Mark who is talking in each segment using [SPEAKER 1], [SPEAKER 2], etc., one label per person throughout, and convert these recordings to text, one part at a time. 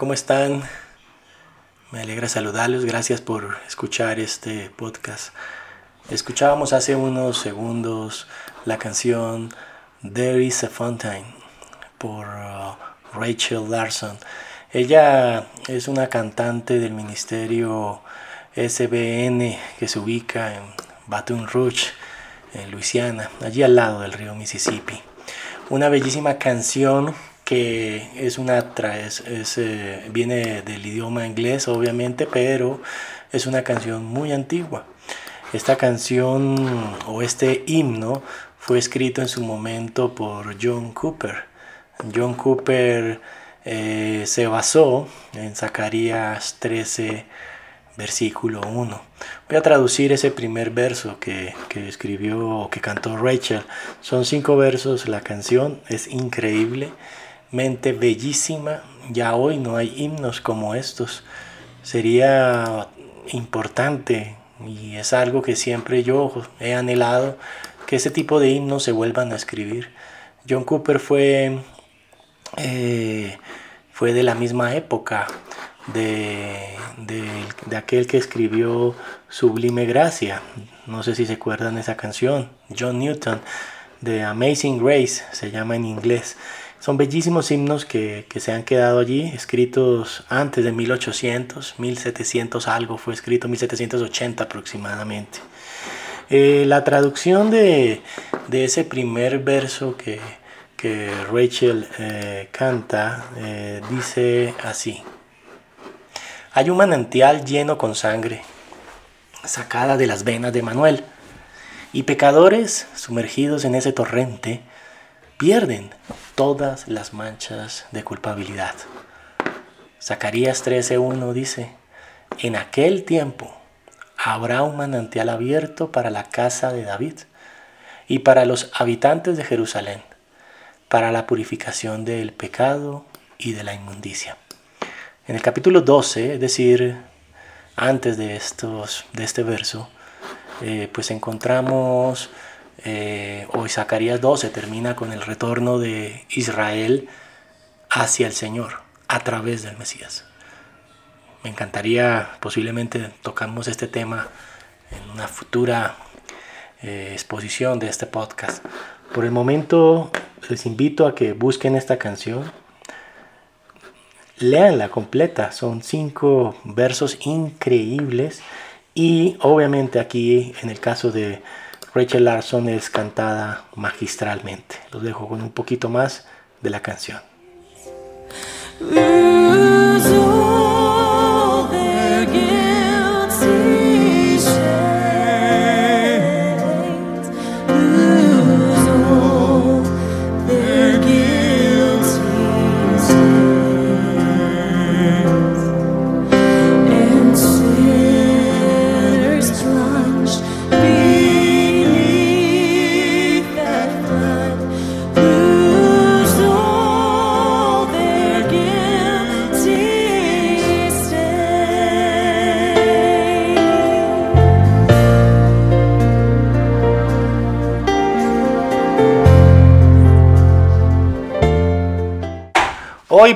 [SPEAKER 1] ¿cómo están? Me alegra saludarlos, gracias por escuchar este podcast. Escuchábamos hace unos segundos la canción There is a Fountain por uh, Rachel Larson. Ella es una cantante del ministerio SBN que se ubica en Baton Rouge, en Luisiana, allí al lado del río Mississippi. Una bellísima canción que es una es, eh, viene del idioma inglés obviamente, pero es una canción muy antigua. Esta canción o este himno fue escrito en su momento por John Cooper. John Cooper eh, se basó en Zacarías 13, versículo 1. Voy a traducir ese primer verso que, que escribió o que cantó Rachel. Son cinco versos, la canción es increíble mente bellísima. Ya hoy no hay himnos como estos. Sería importante y es algo que siempre yo he anhelado que ese tipo de himnos se vuelvan a escribir. John Cooper fue, eh, fue de la misma época de, de, aquel que escribió Sublime Gracia. No sé si se acuerdan de esa canción. John Newton, de Amazing Grace, se llama en inglés. Son bellísimos himnos que, se han quedado allí, escritos antes de 1800, 1700 algo, fue escrito 1780 aproximadamente. Eh, la traducción de, ese primer verso que, Rachel eh, canta eh, dice así. Hay un manantial lleno con sangre, sacada de las venas de Manuel, y pecadores sumergidos en ese torrente pierden todas las manchas de culpabilidad. Zacarías 13:1 dice, en aquel tiempo habrá un manantial abierto para la casa de David y para los habitantes de Jerusalén, para la purificación del pecado y de la inmundicia. En el capítulo 12, es decir, antes de, estos, de este verso, eh, pues encontramos eh, hoy Zacarías 12 termina con el retorno de Israel hacia el Señor a través del Mesías. Me encantaría, posiblemente tocamos este tema en una futura eh, exposición de este podcast. Por el momento les invito a que busquen esta canción, leanla completa, son cinco versos increíbles y obviamente aquí en el caso de Rachel Larson es cantada magistralmente. Los dejo con un poquito más de la canción.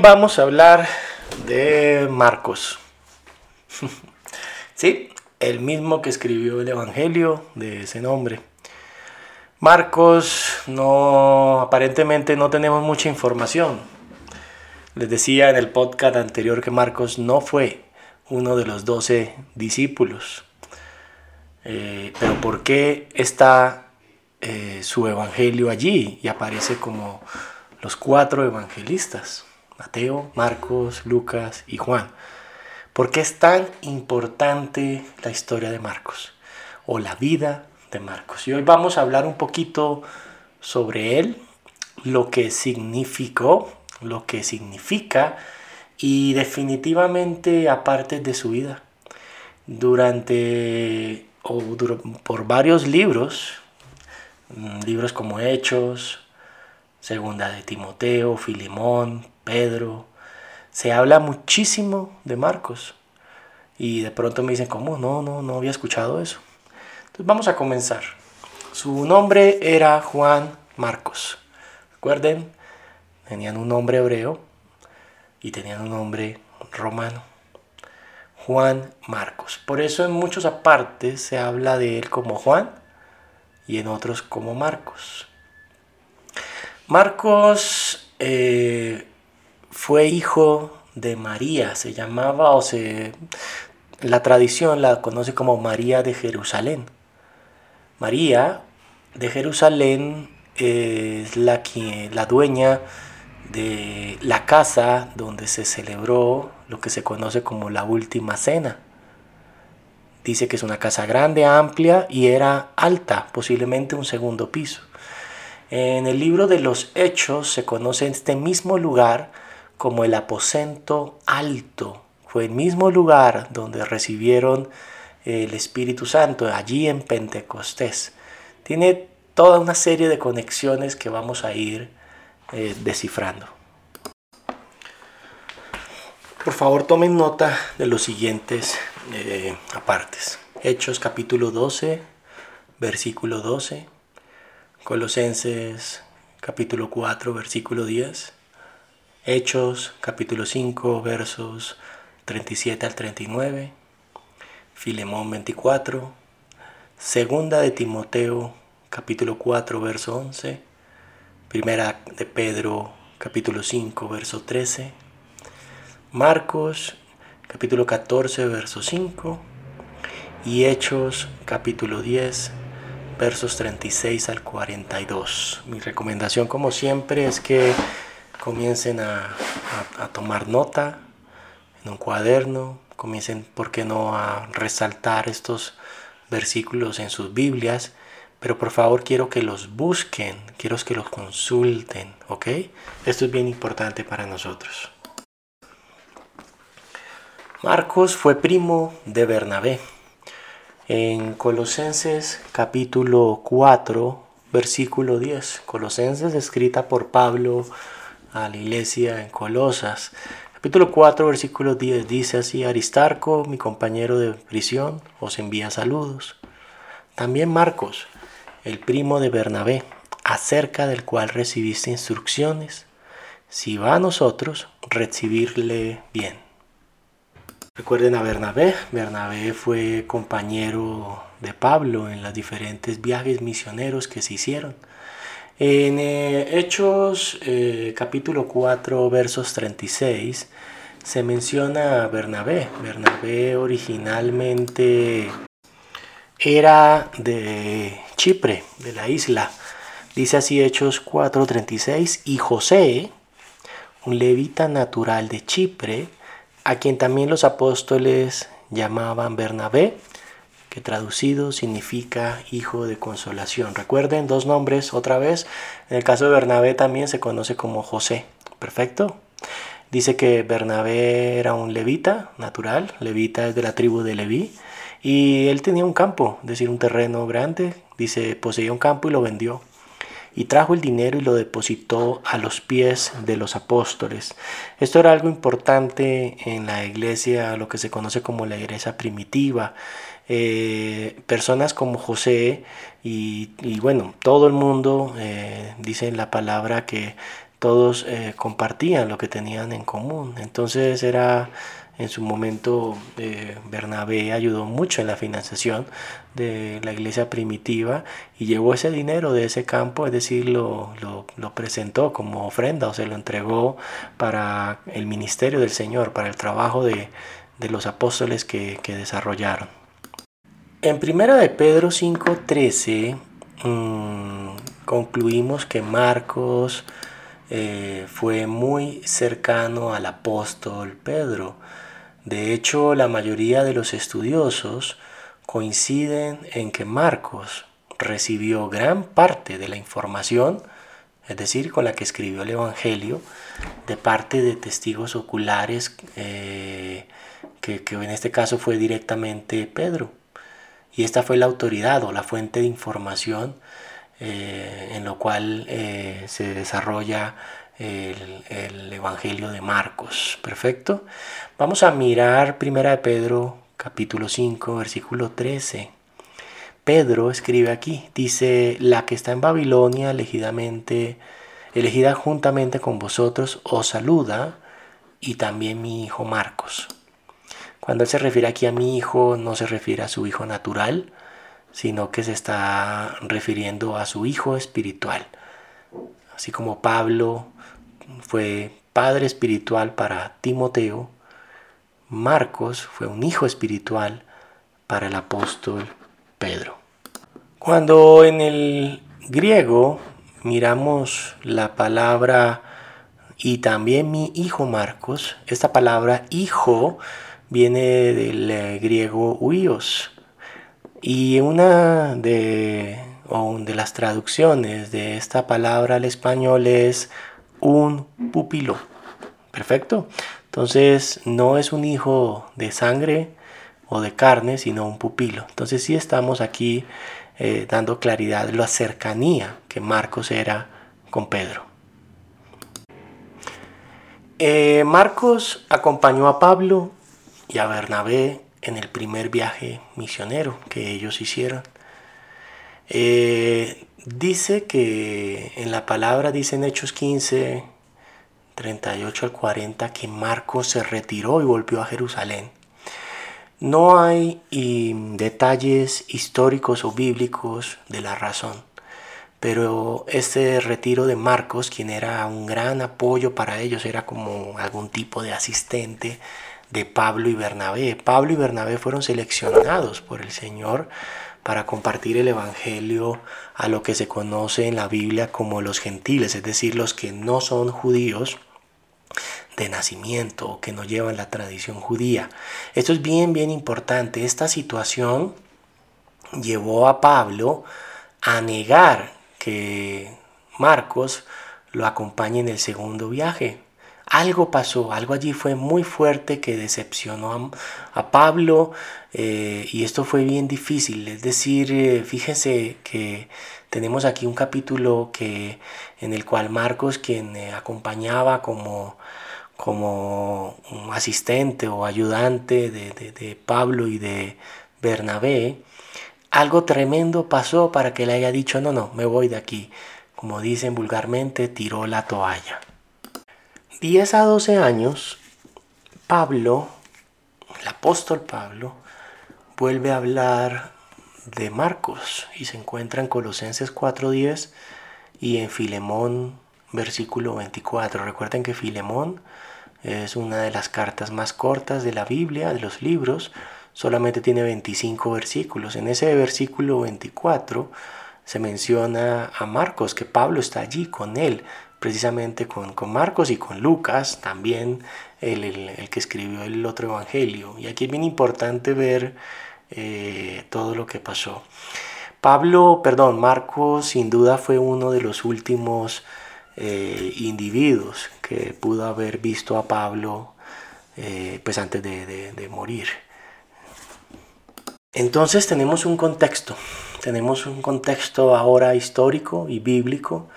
[SPEAKER 1] Vamos a hablar de Marcos. sí, el mismo que escribió el Evangelio de ese nombre. Marcos no aparentemente no tenemos mucha información. Les decía en el podcast anterior que Marcos no fue uno de los doce discípulos. Eh, pero ¿por qué está eh, su evangelio allí y aparece como los cuatro evangelistas? Mateo, Marcos, Lucas y Juan. ¿Por qué es tan importante la historia de Marcos o la vida de Marcos? Y hoy vamos a hablar un poquito sobre él, lo que significó, lo que significa y definitivamente aparte de su vida. Durante o por varios libros, mm, libros como Hechos, Segunda de Timoteo, Filimón, Pedro. Se habla muchísimo de Marcos. Y de pronto me dicen, ¿cómo? No, no, no había escuchado eso. Entonces vamos a comenzar. Su nombre era Juan Marcos. Recuerden, tenían un nombre hebreo y tenían un nombre romano. Juan Marcos. Por eso en muchos apartes se habla de él como Juan y en otros como Marcos. Marcos eh, fue hijo de María, se llamaba o se la tradición la conoce como María de Jerusalén. María de Jerusalén es la, la dueña de la casa donde se celebró lo que se conoce como la última cena. Dice que es una casa grande, amplia y era alta, posiblemente un segundo piso. En el libro de los Hechos se conoce este mismo lugar como el aposento alto. Fue el mismo lugar donde recibieron el Espíritu Santo, allí en Pentecostés. Tiene toda una serie de conexiones que vamos a ir eh, descifrando. Por favor tomen nota de los siguientes eh, apartes. Hechos capítulo 12, versículo 12. Colosenses capítulo 4, versículo 10. Hechos capítulo 5, versos 37 al 39. Filemón 24. Segunda de Timoteo capítulo 4, verso 11. Primera de Pedro capítulo 5, verso 13 Marcos capítulo 14, verso 5 y Hechos capítulo 10, versos 36 al 42. Mi recomendación como siempre es que comiencen a, a tomar nota en un cuaderno, comiencen, ¿por qué no?, a resaltar estos versículos en sus Biblias, pero por favor quiero que los busquen, quiero que los consulten, ¿ok? Esto es bien importante para nosotros. Marcos fue primo de Bernabé. En Colosenses capítulo 4, versículo 10. Colosenses escrita por Pablo a la iglesia en Colosas. Capítulo 4, versículo 10 dice así, Aristarco, mi compañero de prisión, os envía saludos. También Marcos, el primo de Bernabé, acerca del cual recibiste instrucciones. Si va a nosotros, recibirle bien. Recuerden a Bernabé. Bernabé fue compañero de Pablo en los diferentes viajes misioneros que se hicieron. En eh, Hechos eh, capítulo 4 versos 36 se menciona a Bernabé. Bernabé originalmente era de Chipre, de la isla. Dice así Hechos 4:36 y José, un levita natural de Chipre, a quien también los apóstoles llamaban Bernabé, que traducido significa hijo de consolación. Recuerden dos nombres otra vez. En el caso de Bernabé también se conoce como José. Perfecto. Dice que Bernabé era un levita natural, levita es de la tribu de Leví, y él tenía un campo, es decir, un terreno grande. Dice, poseía un campo y lo vendió y trajo el dinero y lo depositó a los pies de los apóstoles. Esto era algo importante en la iglesia, lo que se conoce como la iglesia primitiva. Eh, personas como José y, bueno, todo el mundo eh, dice la palabra que todos eh, compartían lo que tenían en común. Entonces era en su momento eh, Bernabé ayudó mucho en la financiación de la iglesia primitiva y llevó ese dinero de ese campo, es decir, lo, presentó como ofrenda o se lo entregó para el ministerio del Señor, para el trabajo de, los apóstoles que, desarrollaron. En primera de Pedro 5.13 mmm, concluimos que Marcos eh, fue muy cercano al apóstol Pedro. De hecho, la mayoría de los estudiosos coinciden en que Marcos recibió gran parte de la información, es decir, con la que escribió el Evangelio, de parte de testigos oculares, eh, que, en este caso fue directamente Pedro. Y esta fue la autoridad o la fuente de información eh, en lo cual eh, se desarrolla el, Evangelio de Marcos. Perfecto. Vamos a mirar Primera de Pedro capítulo 5 versículo 13. Pedro escribe aquí, dice, la que está en Babilonia elegidamente, elegida juntamente con vosotros, os saluda y también mi hijo Marcos. Cuando él se refiere aquí a mi hijo, no se refiere a su hijo natural, sino que se está refiriendo a su hijo espiritual. Así como Pablo fue padre espiritual para Timoteo, Marcos fue un hijo espiritual para el apóstol Pedro. Cuando en el griego miramos la palabra y también mi hijo Marcos, esta palabra hijo viene del eh, griego huios y una de, de las traducciones de esta palabra al español es un pupilo. Perfecto. Entonces no es un hijo de sangre o de carne, sino un pupilo. Entonces sí estamos aquí eh, dando claridad la cercanía que Marcos era con Pedro. Eh, Marcos acompañó a Pablo y a Bernabé en el primer viaje misionero que ellos hicieron. Eh, dice que en la palabra, dice en Hechos 15, 38 al 40, que Marcos se retiró y volvió a Jerusalén. No hay detalles históricos o bíblicos de la razón, pero este retiro de Marcos, quien era un gran apoyo para ellos, era como algún tipo de asistente de Pablo y Bernabé. Pablo y Bernabé fueron seleccionados por el Señor para compartir el Evangelio a lo que se conoce en la Biblia como los gentiles, es decir, los que no son judíos de nacimiento o que no llevan la tradición judía. Esto es bien, bien importante. Esta situación llevó a Pablo a negar que Marcos lo acompañe en el segundo viaje. Algo pasó, algo allí fue muy fuerte que decepcionó a, Pablo eh, y esto fue bien difícil. Es decir, eh, fíjense que tenemos aquí un capítulo que, en el cual Marcos, quien eh, acompañaba como, como asistente o ayudante de, de Pablo y de Bernabé, algo tremendo pasó para que le haya dicho, no, no, me voy de aquí. Como dicen vulgarmente, tiró la toalla. 10 a 12 años, Pablo, el apóstol Pablo, vuelve a hablar de Marcos y se encuentra en Colosenses 4.10 y en Filemón versículo 24. Recuerden que Filemón es una de las cartas más cortas de la Biblia, de los libros, solamente tiene 25 versículos. En ese versículo 24 se menciona a Marcos, que Pablo está allí con él, precisamente con, Marcos y con Lucas, también el, que escribió el otro evangelio. Y aquí es bien importante ver eh, todo lo que pasó. Pablo, perdón, Marcos sin duda fue uno de los últimos eh, individuos que pudo haber visto a Pablo eh, pues antes de morir. Entonces tenemos un contexto, tenemos un contexto ahora histórico y bíblico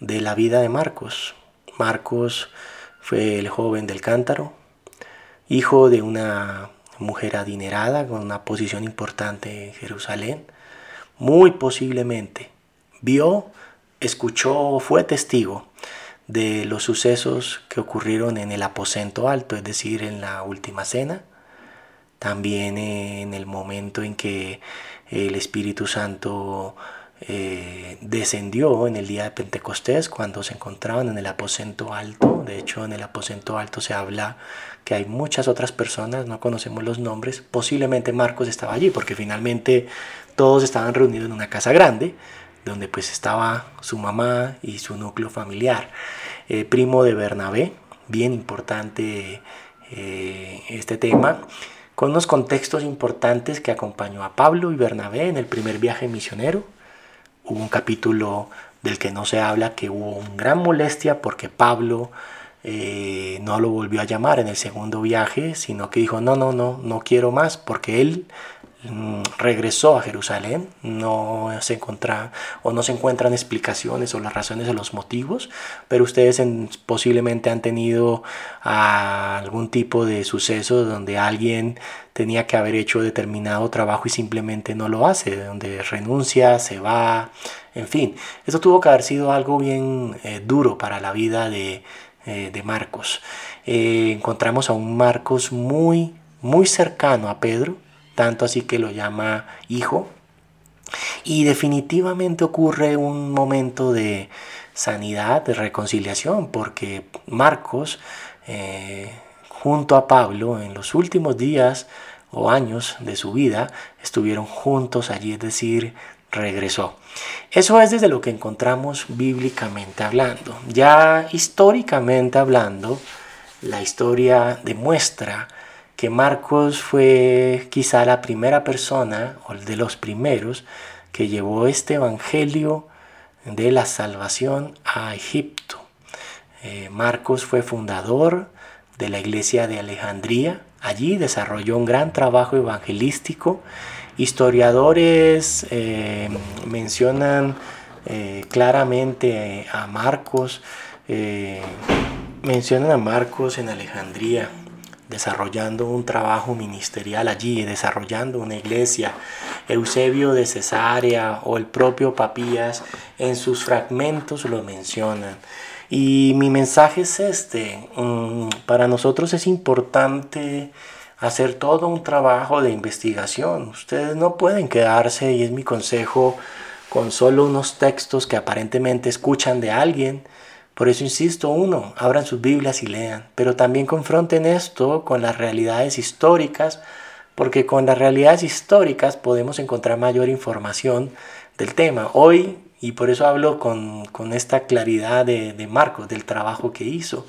[SPEAKER 1] de la vida de Marcos. Marcos fue el joven del cántaro, hijo de una mujer adinerada con una posición importante en Jerusalén. Muy posiblemente vio, escuchó, fue testigo de los sucesos que ocurrieron en el aposento alto, es decir, en la última cena, también en el momento en que el Espíritu Santo eh, descendió en el día de Pentecostés cuando se encontraban en el aposento alto. De hecho, en el aposento alto se habla que hay muchas otras personas, no conocemos los nombres. Posiblemente Marcos estaba allí porque finalmente todos estaban reunidos en una casa grande donde pues estaba su mamá y su núcleo familiar. Eh, primo de Bernabé, bien importante eh, este tema con unos contextos importantes que acompañó a Pablo y Bernabé en el primer viaje misionero hubo un capítulo del que no se habla, que hubo una gran molestia porque Pablo eh, no lo volvió a llamar en el segundo viaje, sino que dijo, no, no, no, no quiero más, porque él regresó a Jerusalén, no se encuentra o no se encuentran explicaciones o las razones o los motivos, pero ustedes posiblemente han tenido algún tipo de suceso donde alguien tenía que haber hecho determinado trabajo y simplemente no lo hace, donde renuncia, se va, en fin, eso tuvo que haber sido algo bien eh, duro para la vida de, eh, de Marcos. Eh, encontramos a un Marcos muy, muy cercano a Pedro, tanto así que lo llama hijo. Y definitivamente ocurre un momento de sanidad, de reconciliación, porque Marcos, eh, junto a Pablo, en los últimos días o años de su vida, estuvieron juntos allí, es decir, regresó. Eso es desde lo que encontramos bíblicamente hablando. Ya históricamente hablando, la historia demuestra que Marcos fue quizá la primera persona, o de los primeros, que llevó este evangelio de la salvación a Egipto. Eh, Marcos fue fundador de la iglesia de Alejandría. Allí desarrolló un gran trabajo evangelístico Historiadores eh, mencionan eh, claramente a Marcos, mencionan a Marcos en Alejandría, desarrollando un trabajo ministerial allí, desarrollando una iglesia. Eusebio de Cesarea o el propio Papías en sus fragmentos lo mencionan. Y mi mensaje es este, mm, para nosotros es importante hacer todo un trabajo de investigación. Ustedes no pueden quedarse, y es mi consejo, con solo unos textos que aparentemente escuchan de alguien. Por eso insisto, uno, abran sus Biblias y lean, pero también confronten esto con las realidades históricas, porque con las realidades históricas podemos encontrar mayor información del tema. Hoy, y por eso hablo con, esta claridad de, de Marcos, del trabajo que hizo.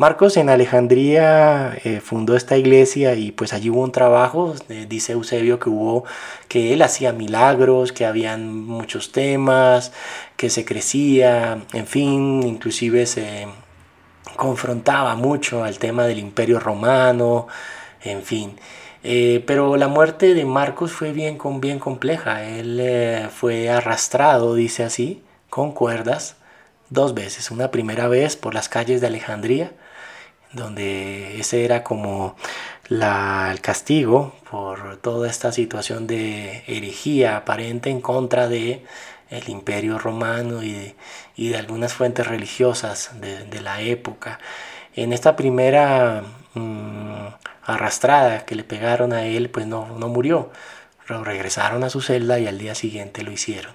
[SPEAKER 1] Marcos en Alejandría eh, fundó esta iglesia y pues allí hubo un trabajo, eh, dice Eusebio que hubo, que él hacía milagros, que habían muchos temas, que se crecía, en fin, inclusive se confrontaba mucho al tema del imperio romano, en fin. Eh, pero la muerte de Marcos fue bien, bien compleja, él fue arrastrado, dice así, con cuerdas, dos veces, una primera vez por las calles de Alejandría, donde ese era como el castigo por toda esta situación de herejía aparente en contra de el imperio romano y de, algunas fuentes religiosas de, la época. En esta primera mm, arrastrada que le pegaron a él, pues no, no murió. regresaron a su celda y al día siguiente lo hicieron.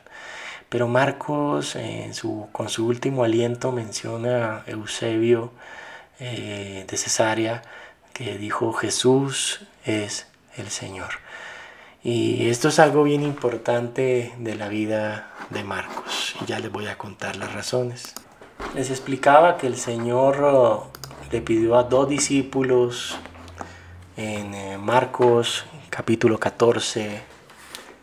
[SPEAKER 1] Pero Marcos, en su, con su último aliento, menciona a Eusebio eh, de Cesarea que dijo Jesús es el Señor. Y esto es algo bien importante de la vida de Marcos. Y ya les voy a contar las razones. Les explicaba que el Señor oh, le pidió a dos discípulos en eh, Marcos capítulo 14,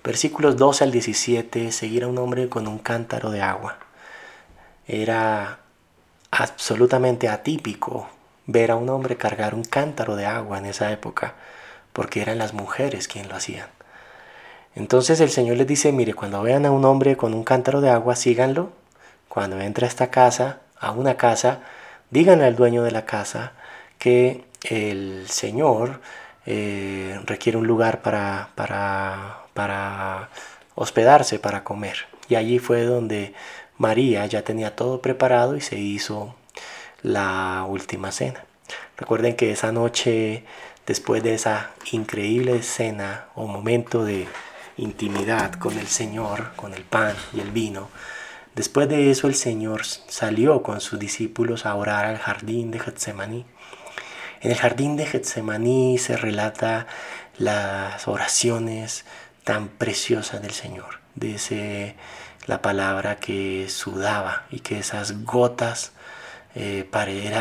[SPEAKER 1] versículos 12 al 17, seguir a un hombre con un cántaro de agua. Era absolutamente atípico ver a un hombre cargar un cántaro de agua en esa época, porque eran las mujeres quien lo hacían. Entonces el Señor les dice, mire, cuando vean a un hombre con un cántaro de agua, síganlo. Cuando entre a esta casa, a una casa, díganle al dueño de la casa que el Señor eh, requiere un lugar para, para, para hospedarse, para comer. Y allí fue donde María ya tenía todo preparado y se hizo la última cena. Recuerden que esa noche, después de esa increíble escena o momento de intimidad con el Señor, con el pan y el vino, después de eso el Señor salió con sus discípulos a orar al jardín de Getsemaní. En el jardín de Getsemaní se relata las oraciones tan preciosas del Señor, de ese la palabra que sudaba y que esas gotas, eh,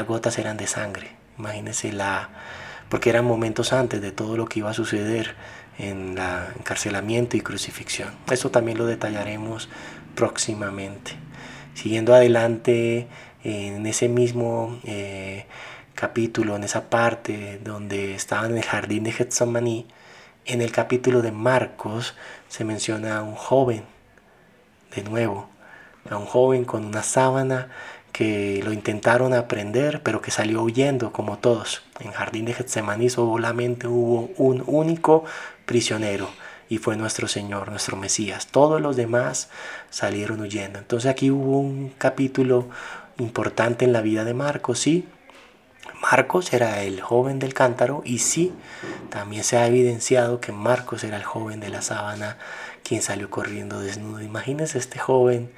[SPEAKER 1] gotas eran de sangre. Imagínense la, porque eran momentos antes de todo lo que iba a suceder en la encarcelamiento y crucifixión. Eso también lo detallaremos próximamente. Siguiendo adelante en ese mismo eh, capítulo, en esa parte donde estaban en el jardín de Getsemaní, en el capítulo de Marcos se menciona a un joven de nuevo a un joven con una sábana que lo intentaron aprender, pero que salió huyendo como todos. En Jardín de Getsemaní solamente hubo un único prisionero y fue nuestro Señor, nuestro Mesías. Todos los demás salieron huyendo. Entonces aquí hubo un capítulo importante en la vida de Marcos, sí. Marcos era el joven del cántaro y sí, también se ha evidenciado que Marcos era el joven de la sábana quien salió corriendo desnudo. Imagínense este joven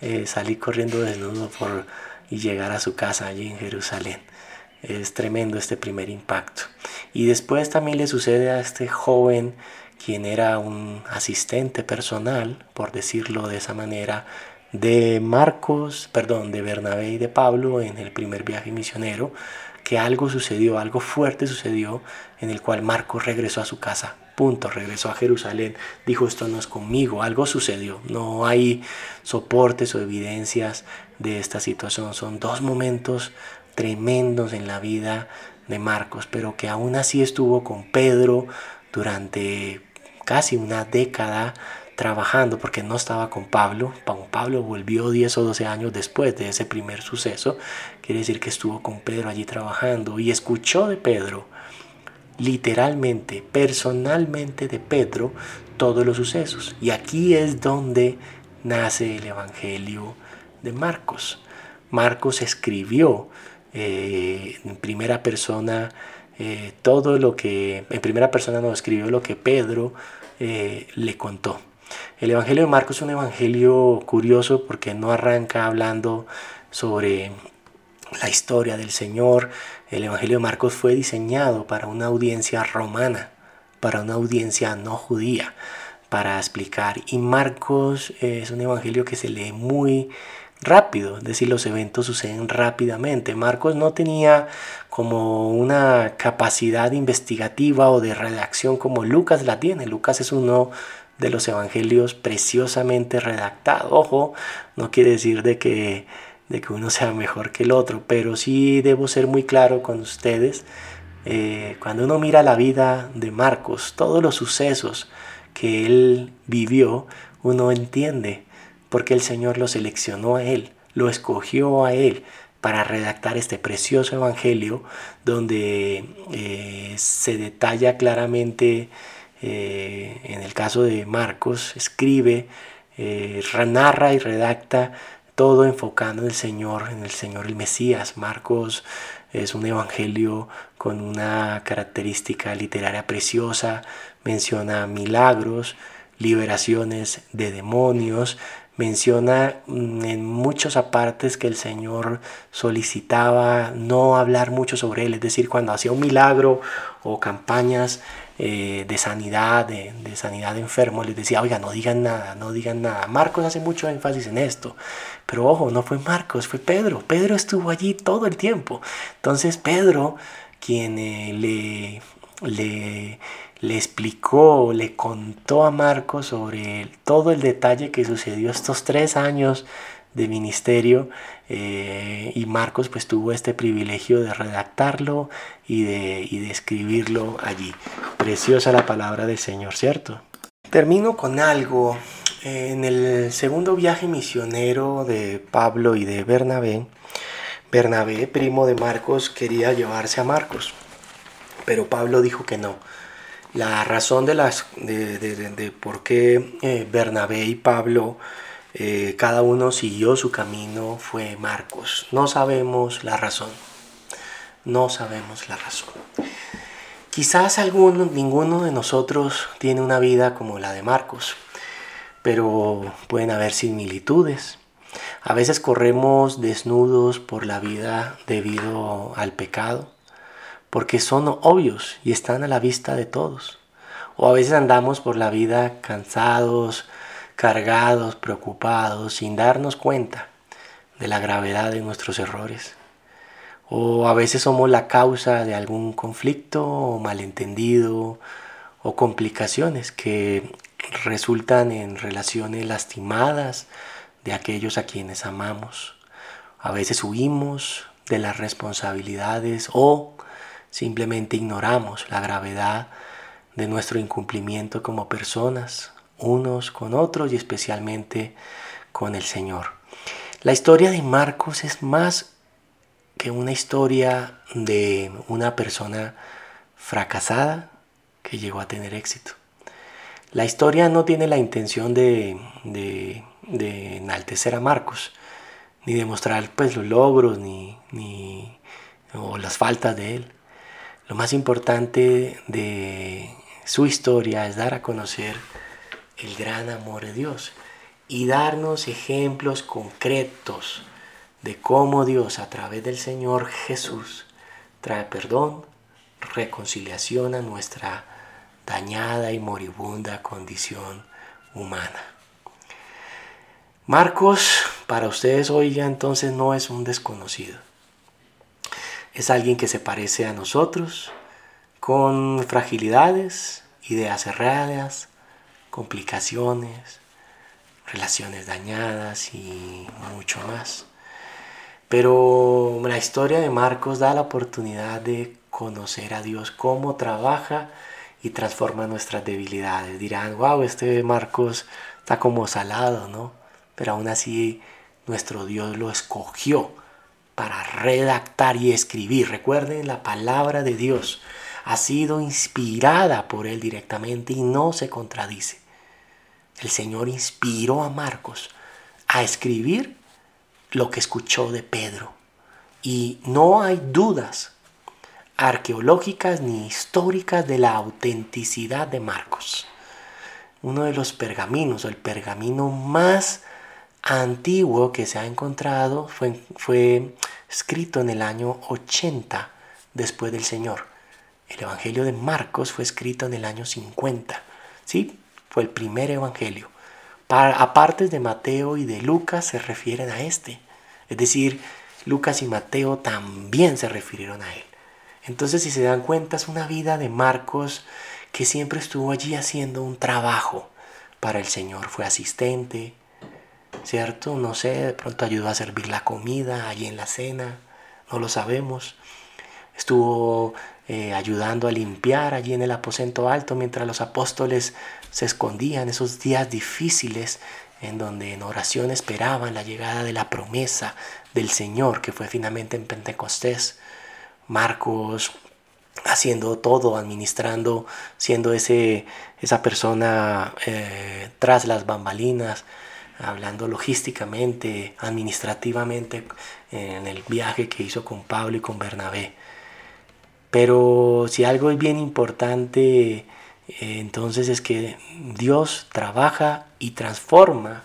[SPEAKER 1] eh, salir corriendo desnudo por, y llegar a su casa allí en Jerusalén. Es tremendo este primer impacto. Y después también le sucede a este joven, quien era un asistente personal, por decirlo de esa manera, de Marcos, perdón, de Bernabé y de Pablo en el primer viaje misionero, que algo sucedió, algo fuerte sucedió en el cual Marcos regresó a su casa. Punto, regresó a Jerusalén, dijo esto no es conmigo, algo sucedió, no hay soportes o evidencias de esta situación, son dos momentos tremendos en la vida de Marcos, pero que aún así estuvo con Pedro durante casi una década trabajando porque no estaba con Pablo. Pablo volvió 10 o 12 años después de ese primer suceso. Quiere decir que estuvo con Pedro allí trabajando y escuchó de Pedro, literalmente, personalmente de Pedro, todos los sucesos. Y aquí es donde nace el Evangelio de Marcos. Marcos escribió eh, en primera persona eh, todo lo que, en primera persona nos escribió lo que Pedro eh, le contó. El Evangelio de Marcos es un evangelio curioso porque no arranca hablando sobre la historia del Señor. El Evangelio de Marcos fue diseñado para una audiencia romana, para una audiencia no judía, para explicar. Y Marcos es un evangelio que se lee muy rápido, es decir, los eventos suceden rápidamente. Marcos no tenía como una capacidad investigativa o de redacción como Lucas la tiene. Lucas es uno de los evangelios preciosamente redactados. Ojo, no quiere decir de que, de que uno sea mejor que el otro, pero sí debo ser muy claro con ustedes. Eh, cuando uno mira la vida de Marcos, todos los sucesos que él vivió, uno entiende porque el Señor lo seleccionó a él, lo escogió a él para redactar este precioso evangelio donde eh, se detalla claramente, eh, en el caso de Marcos, escribe, narra y redacta todo enfocando en el Señor, en el Señor el Mesías. Marcos es un evangelio con una característica literaria preciosa, menciona milagros, liberaciones de demonios, menciona mm, en muchos apartes que el Señor solicitaba no hablar mucho sobre él, es decir, cuando hacía un milagro o campañas eh, de sanidad, de, sanidad de enfermos, les decía, oiga, no digan nada, no digan nada. Marcos hace mucho énfasis en esto, pero ojo, no fue Marcos, fue Pedro. Pedro estuvo allí todo el tiempo. Entonces Pedro, quien eh, le, le le explicó, le contó a Marcos sobre todo el detalle que sucedió estos tres años de ministerio eh, y Marcos pues tuvo este privilegio de redactarlo y de, y de escribirlo allí. Preciosa la palabra del Señor, ¿cierto? Termino con algo. En el segundo viaje misionero de Pablo y de Bernabé, Bernabé, primo de Marcos, quería llevarse a Marcos, pero Pablo dijo que no la razón de, las, de, por qué eh, Bernabé y Pablo eh, cada uno siguió su camino fue Marcos. No sabemos la razón. No sabemos la razón. Quizás alguno, ninguno de nosotros tiene una vida como la de Marcos, pero pueden haber similitudes. A veces corremos desnudos por la vida debido al pecado porque son obvios y están a la vista de todos. O a veces andamos por la vida cansados, cargados, preocupados, sin darnos cuenta de la gravedad de nuestros errores. O a veces somos la causa de algún conflicto o malentendido o complicaciones que resultan en relaciones lastimadas de aquellos a quienes amamos. A veces huimos de las responsabilidades o Simplemente ignoramos la gravedad de nuestro incumplimiento como personas, unos con otros y especialmente con el Señor. La historia de Marcos es más que una historia de una persona fracasada que llegó a tener éxito. La historia no tiene la intención de, de, enaltecer a Marcos, ni demostrar pues los logros ni, ni o las faltas de él. Lo más importante de su historia es dar a conocer el gran amor de Dios y darnos ejemplos concretos de cómo Dios a través del Señor Jesús trae perdón, reconciliación a nuestra dañada y moribunda condición humana. Marcos, para ustedes hoy ya entonces no es un desconocido. Es alguien que se parece a nosotros, con fragilidades, ideas erradas, complicaciones, relaciones dañadas y mucho más. Pero la historia de Marcos da la oportunidad de conocer a Dios, cómo trabaja y transforma nuestras debilidades. Dirán, wow, este Marcos está como salado, ¿no? Pero aún así nuestro Dios lo escogió para redactar y escribir. Recuerden, la palabra de Dios ha sido inspirada por Él directamente y no se contradice. El Señor inspiró a Marcos a escribir lo que escuchó de Pedro. Y no hay dudas arqueológicas ni históricas de la autenticidad de Marcos. Uno de los pergaminos, o el pergamino más antiguo que se ha encontrado, fue, fue escrito en el año 80 después del Señor. El Evangelio de Marcos fue escrito en el año 50. ¿Sí? Fue el primer Evangelio aparte de Mateo y de Lucas se refieren a este. Es decir, Lucas y Mateo también se refirieron a él. Entonces, si se dan cuenta, es una vida de Marcos que siempre estuvo allí haciendo un trabajo para el Señor. Fue asistente, ¿cierto? No sé, de pronto ayudó a servir la comida allí en la cena, no lo sabemos. Estuvo eh, ayudando a limpiar allí en el aposento alto mientras los apóstoles se escondían esos días difíciles en donde en oración esperaban la llegada de la promesa del Señor que fue finalmente en Pentecostés. Marcos haciendo todo, administrando, siendo ese, esa persona eh, tras las bambalinas, hablando logísticamente, administrativamente en el viaje que hizo con Pablo y con Bernabé. Pero si algo es bien importante, entonces es que Dios trabaja y transforma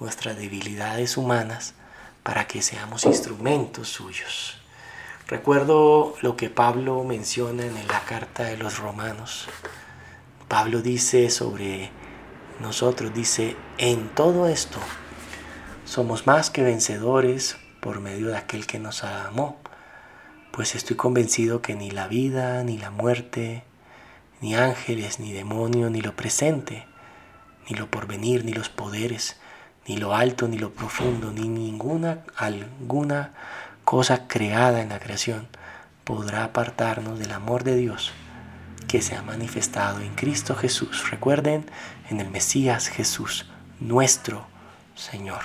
[SPEAKER 1] nuestras debilidades humanas para que seamos instrumentos suyos. Recuerdo lo que Pablo menciona en la carta de los romanos. Pablo dice sobre nosotros, dice, en todo esto somos más que vencedores por medio de aquel que nos amó pues estoy convencido que ni la vida, ni la muerte, ni ángeles, ni demonios, ni lo presente, ni lo porvenir, ni los poderes, ni lo alto, ni lo profundo, ni ninguna alguna cosa creada en la creación podrá apartarnos del amor de Dios que se ha manifestado en Cristo Jesús. Recuerden, en el Mesías Jesús, nuestro Señor.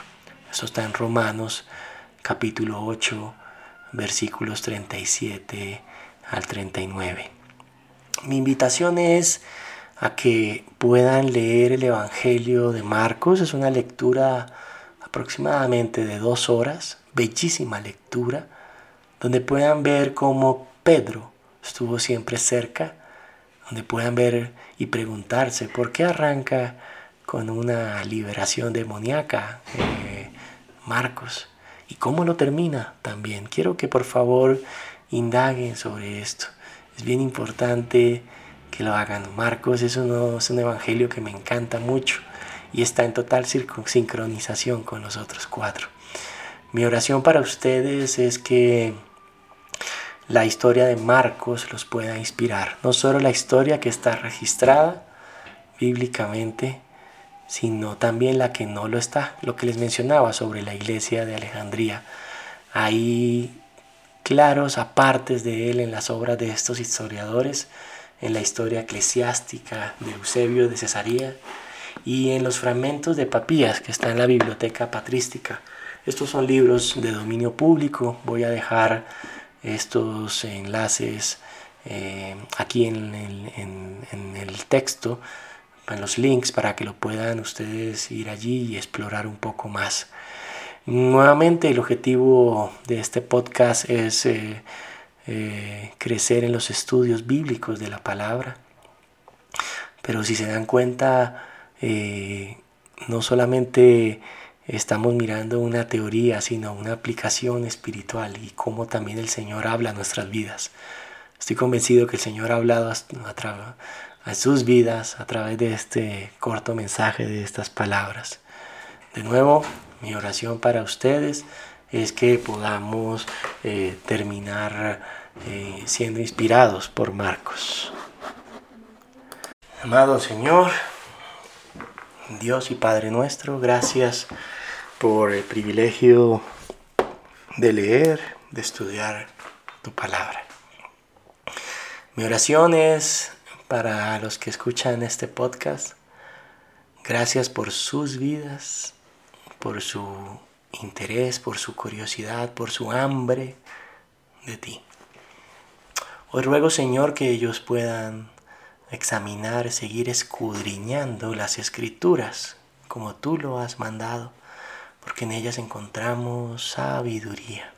[SPEAKER 1] Eso está en Romanos capítulo 8, versículos 37 al 39. Mi invitación es a que puedan leer el Evangelio de Marcos. Es una lectura aproximadamente de dos horas, bellísima lectura, donde puedan ver cómo Pedro estuvo siempre cerca, donde puedan ver y preguntarse por qué arranca con una liberación demoníaca eh, Marcos ¿Y cómo lo termina también? Quiero que por favor indaguen sobre esto. Es bien importante que lo hagan. Marcos es, es un evangelio que me encanta mucho y está en total sincronización con los otros cuatro. Mi oración para ustedes es que la historia de Marcos los pueda inspirar. No solo la historia que está registrada bíblicamente, sino también la que no lo está, lo que les mencionaba sobre la iglesia de Alejandría. Hay claros apartes de él en las obras de estos historiadores, en la historia eclesiástica de Eusebio de Cesarea y en los fragmentos de Papías que está en la biblioteca patrística. Estos son libros de dominio público, voy a dejar estos enlaces eh, aquí en el texto en los links para que lo puedan ustedes ir allí y explorar un poco más. Nuevamente el objetivo de este podcast es eh, eh, crecer en los estudios bíblicos de la palabra. Pero si se dan cuenta, eh, no solamente estamos mirando una teoría, sino una aplicación espiritual y cómo también el Señor habla a nuestras vidas. Estoy convencido que el Señor ha hablado a, a sus vidas a través de este corto mensaje, de estas palabras. De nuevo, mi oración para ustedes es que podamos eh, terminar eh, siendo inspirados por Marcos. Amado Señor, Dios y Padre nuestro, gracias por el privilegio de leer, de estudiar tu palabra. Mi oración es para los que escuchan este podcast. Gracias por sus vidas, por su interés, por su curiosidad, por su hambre de ti. Hoy ruego, Señor, que ellos puedan examinar, seguir escudriñando las escrituras como tú lo has mandado, porque en ellas encontramos sabiduría.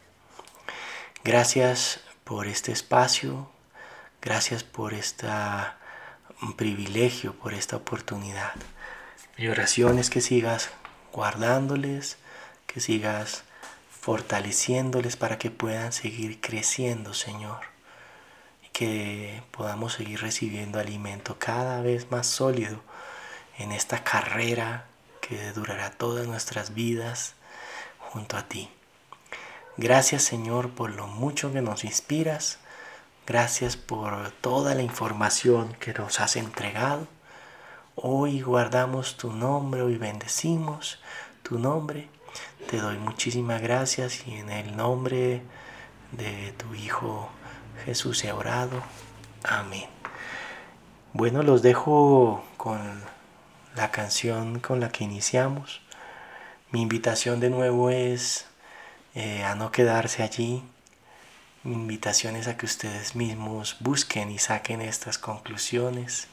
[SPEAKER 1] Gracias por este espacio, gracias por este privilegio, por esta oportunidad. Mi oración es que sigas guardándoles, que sigas fortaleciéndoles para que puedan seguir creciendo, Señor. Y que podamos seguir recibiendo alimento cada vez más sólido en esta carrera que durará todas nuestras vidas junto a ti. Gracias Señor por lo mucho que nos inspiras. Gracias por toda la información que nos has entregado. Hoy guardamos tu nombre, hoy bendecimos tu nombre. Te doy muchísimas gracias y en el nombre de tu Hijo Jesús he orado. Amén. Bueno, los dejo con la canción con la que iniciamos. Mi invitación de nuevo es eh, a no quedarse allí. Mi invitación es a que ustedes mismos busquen y saquen estas conclusiones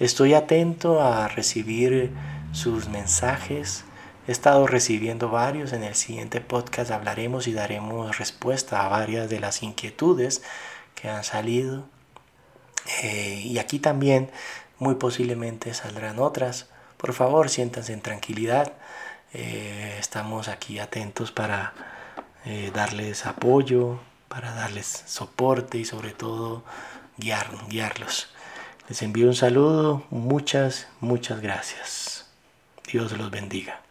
[SPEAKER 1] Estoy atento a recibir sus mensajes. He estado recibiendo varios. En el siguiente podcast hablaremos y daremos respuesta a varias de las inquietudes que han salido. Eh, y aquí también muy posiblemente saldrán otras. Por favor, siéntanse en tranquilidad. Eh, estamos aquí atentos para eh, darles apoyo, para darles soporte y sobre todo guiar, guiarlos. Les envío un saludo, muchas, muchas gracias. Dios los bendiga.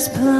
[SPEAKER 2] There's place.